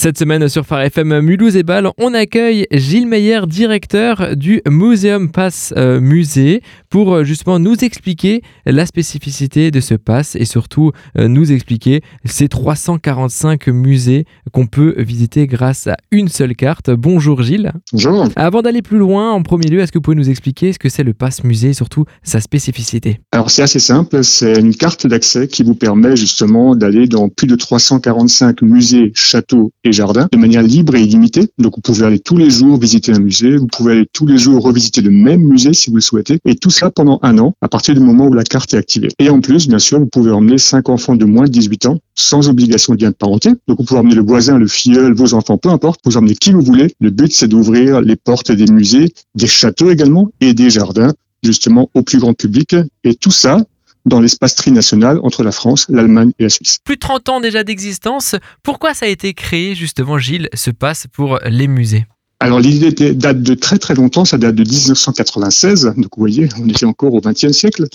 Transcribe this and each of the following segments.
Cette semaine sur Phare FM Mulhouse et Bâle, on accueille Gilles Meyer, directeur du Museum Pass euh, Musée, pour euh, justement nous expliquer la spécificité de ce pass et surtout euh, nous expliquer ces 345 musées qu'on peut visiter grâce à une seule carte. Bonjour Gilles. Bonjour. Avant d'aller plus loin, en premier lieu, est-ce que vous pouvez nous expliquer ce que c'est le pass musée et surtout sa spécificité? Alors c'est assez simple, c'est une carte d'accès qui vous permet justement d'aller dans plus de 345 musées, châteaux et jardins de manière libre et illimitée. Donc vous pouvez aller tous les jours visiter un musée, vous pouvez aller tous les jours revisiter le même musée si vous le souhaitez, et tout ça pendant un an à partir du moment où la carte est activée. Et en plus, bien sûr, vous pouvez emmener cinq enfants de moins de 18 ans sans obligation de lien de parenté. Donc vous pouvez emmener le voisin, le filleul, vos enfants, peu importe, vous emmenez qui vous voulez. Le but c'est d'ouvrir les portes des musées, des châteaux également et des jardins justement au plus grand public. Et tout ça dans l'espace trinational entre la France, l'Allemagne et la Suisse. Plus de 30 ans déjà d'existence, pourquoi ça a été créé justement, Gilles, ce passe pour les musées? Alors l'idée date de très très longtemps, ça date de 1996, donc vous voyez, on était encore au XXe siècle.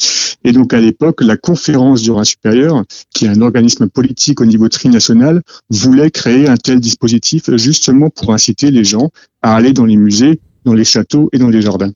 Et donc à l'époque, la conférence du Rhin supérieur, qui est un organisme politique au niveau trinational, voulait créer un tel dispositif justement pour inciter les gens à aller dans les musées, dans les châteaux et dans les jardins.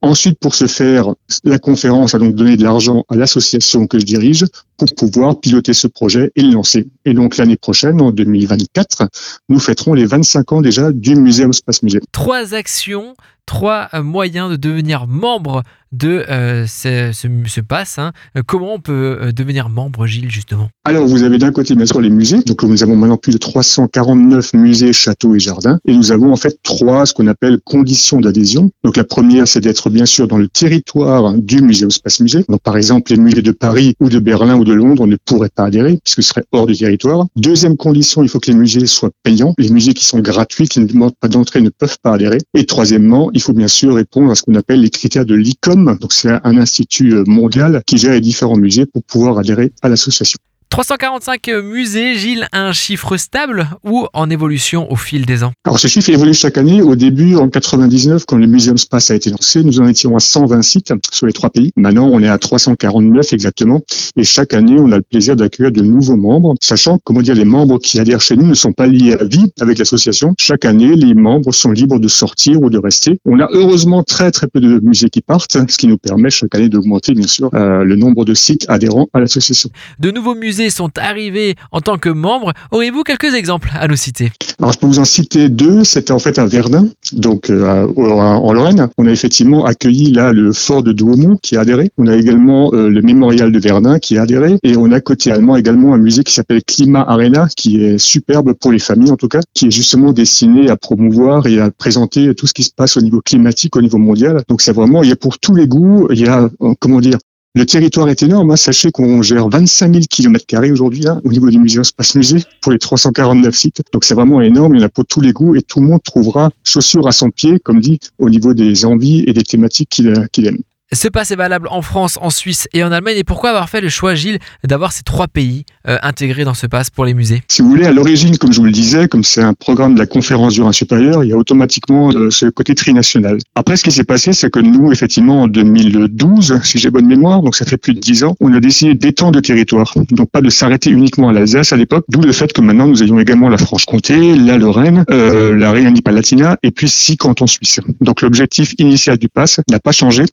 Ensuite, pour ce faire, la conférence a donc donné de l'argent à l'association que je dirige pour pouvoir piloter ce projet et le lancer. Et donc l'année prochaine, en 2024, nous fêterons les 25 ans déjà du Muséum Space Musée. Trois actions, trois moyens de devenir membre de euh, ce, ce, pass. Hein. Comment on peut euh, devenir membre, Gilles, justement? Alors, vous avez d'un côté, bien sûr, les musées. Donc, nous avons maintenant plus de 349 musées, châteaux et jardins. Et nous avons en fait trois, ce qu'on appelle conditions d'adhésion. Donc, la première, c'est d'être bien sûr dans le territoire du Muséum Space Musée. Donc, par exemple, les musées de Paris ou de Berlin ou de Londres ne pourraient pas adhérer puisque ce serait hors du territoire. Deuxième condition, il faut que les musées soient payants. Les musées qui sont gratuits, qui ne demandent pas d'entrée, ne peuvent pas adhérer. Et troisièmement, il faut bien sûr répondre à ce qu'on appelle les critères de l'ICOM donc c'est un institut euh, mondial qui gère les différents musées pour pouvoir adhérer à l'association. 345 musées, Gilles, un chiffre stable ou en évolution au fil des ans? Alors ce chiffre évolue chaque année. Au début, en 99, quand le Museum Space a été lancé, nous en étions à 120 sites sur les trois pays. Maintenant, on est à 349 exactement. Et chaque année, on a le plaisir d'accueillir de nouveaux membres, sachant que, comment dire, les membres qui adhèrent chez nous ne sont pas liés à vie avec l'association. Chaque année, les membres sont libres de sortir ou de rester. On a heureusement très très peu de musées qui partent, ce qui nous permet chaque année d'augmenter, bien sûr, euh, le nombre de sites adhérents à l'association. De nouveaux musées sont arrivés en tant que membres. Auriez-vous quelques exemples à nous citer? Alors, je peux vous en citer deux. C'était en fait un Verdun, donc euh, en Lorraine. On a effectivement accueilli là le fort de Douaumont qui a adhéré. On a également euh, le mémorial de Verdun qui a adhéré. Et on a côté allemand également un musée qui s'appelle Climat Arena, qui est superbe pour les familles en tout cas, qui est justement destiné à promouvoir et à présenter tout ce qui se passe au niveau climatique, au niveau mondial. Donc c'est vraiment, il y a pour tous les goûts, il y a, euh, comment dire, le territoire est énorme. Hein. Sachez qu'on gère 25 000 km aujourd'hui hein, au niveau du musée Space Musée pour les 349 sites. Donc c'est vraiment énorme. Il y en a pour tous les goûts et tout le monde trouvera chaussures à son pied, comme dit, au niveau des envies et des thématiques qu'il aime. Ce pass est valable en France, en Suisse et en Allemagne. Et pourquoi avoir fait le choix, Gilles, d'avoir ces trois pays euh, intégrés dans ce pass pour les musées? Si vous voulez, à l'origine, comme je vous le disais, comme c'est un programme de la conférence du Rhin supérieur, il y a automatiquement euh, ce côté trinational. Après, ce qui s'est passé, c'est que nous, effectivement, en 2012, si j'ai bonne mémoire, donc ça fait plus de dix ans, on a décidé d'étendre le territoire. Donc pas de s'arrêter uniquement à l'Alsace à l'époque, d'où le fait que maintenant nous ayons également la Franche-Comté, la Lorraine, euh, la Rhénanie-Palatinat et puis six cantons suisses. Donc l'objectif initial du pass n'a pas changé,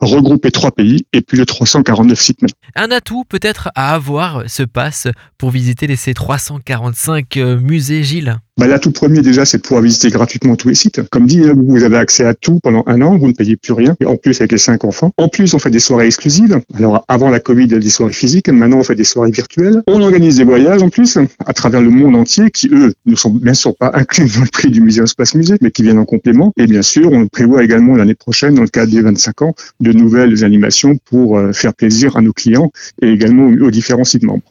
trois pays et plus de 349 sites Un atout peut-être à avoir ce pass pour visiter les, ces 345 euh, musées, Gilles bah, Là, tout premier, déjà, c'est de pouvoir visiter gratuitement tous les sites. Comme dit, vous avez accès à tout pendant un an, vous ne payez plus rien. Et en plus, avec les cinq enfants. En plus, on fait des soirées exclusives. Alors, avant la Covid, des soirées physiques. Maintenant, on fait des soirées virtuelles. On organise des voyages, en plus, à travers le monde entier, qui, eux, ne sont bien sûr pas inclus dans le prix du Muséum Space Musée, mais qui viennent en complément. Et bien sûr, on prévoit également l'année prochaine, dans le cadre des 25 ans, de nouvelles animations pour euh, faire plaisir à nos clients et également aux différents sites membres.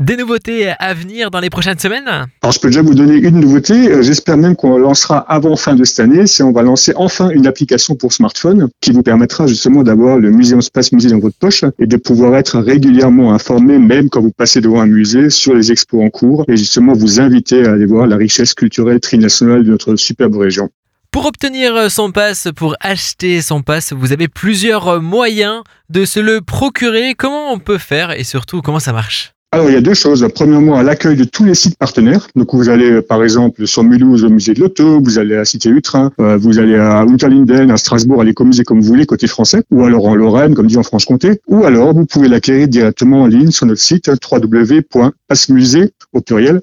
Des nouveautés à venir dans les prochaines semaines Alors, je peux déjà vous donner une nouveauté. Euh, j'espère même qu'on lancera avant fin de cette année. C'est on va lancer enfin une application pour smartphone qui vous permettra justement d'avoir le Muséum Space Musée dans votre poche et de pouvoir être régulièrement informé, même quand vous passez devant un musée, sur les expos en cours et justement vous inviter à aller voir la richesse culturelle trinationale de notre superbe région. Pour obtenir son passe, pour acheter son passe, vous avez plusieurs moyens de se le procurer. Comment on peut faire et surtout comment ça marche? Alors, il y a deux choses. Premièrement, à l'accueil de tous les sites partenaires. Donc, vous allez, par exemple, sur Mulhouse, au musée de l'auto, vous allez à Cité Utrin, euh, vous allez à Unterlinden, à Strasbourg, à l'écomusée comme vous voulez, côté français, ou alors en Lorraine, comme dit en Franche-Comté, ou alors vous pouvez l'acquérir directement en ligne sur notre site www.passemusée au pluriel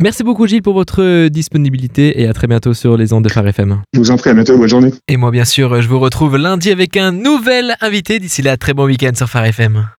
Merci beaucoup Gilles pour votre disponibilité et à très bientôt sur les ondes de Phare FM. Je vous en prie, à bientôt, bonne journée. Et moi bien sûr, je vous retrouve lundi avec un nouvel invité. D'ici là, très bon week-end sur Phare FM.